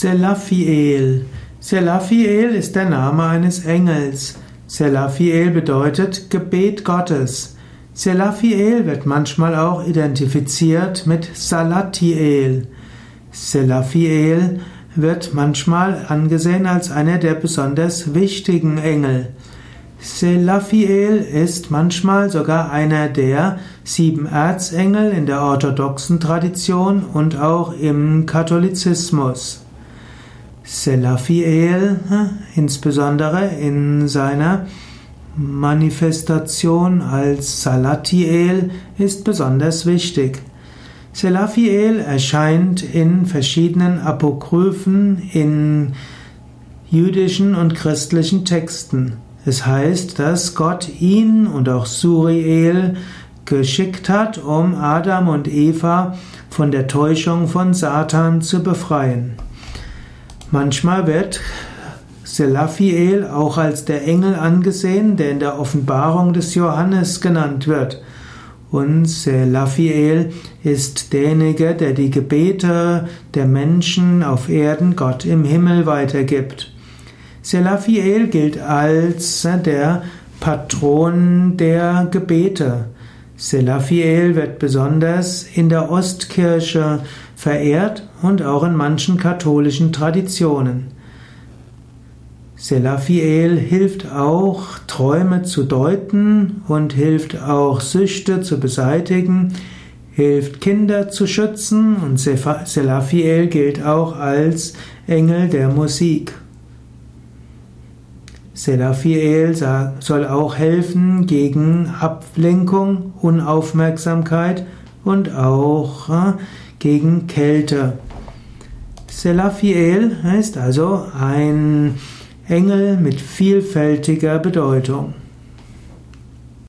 Selafiel. Selafiel ist der Name eines Engels. Selafiel bedeutet Gebet Gottes. Selafiel wird manchmal auch identifiziert mit Salatiel. Selafiel wird manchmal angesehen als einer der besonders wichtigen Engel. Selafiel ist manchmal sogar einer der sieben Erzengel in der orthodoxen Tradition und auch im Katholizismus. Selafiel, insbesondere in seiner Manifestation als Salatiel, ist besonders wichtig. Selafiel erscheint in verschiedenen Apokryphen in jüdischen und christlichen Texten. Es heißt, dass Gott ihn und auch Suriel geschickt hat, um Adam und Eva von der Täuschung von Satan zu befreien. Manchmal wird Selafiel auch als der Engel angesehen, der in der Offenbarung des Johannes genannt wird. Und Selafiel ist derjenige, der die Gebete der Menschen auf Erden Gott im Himmel weitergibt. Selafiel gilt als der Patron der Gebete. Selafiel wird besonders in der Ostkirche verehrt und auch in manchen katholischen Traditionen. Selafiel hilft auch, Träume zu deuten und hilft auch, Süchte zu beseitigen, hilft, Kinder zu schützen und Selafiel gilt auch als Engel der Musik. Selafiel soll auch helfen gegen Ablenkung, Unaufmerksamkeit und auch äh, gegen Kälte. Selafiel ist also ein Engel mit vielfältiger Bedeutung.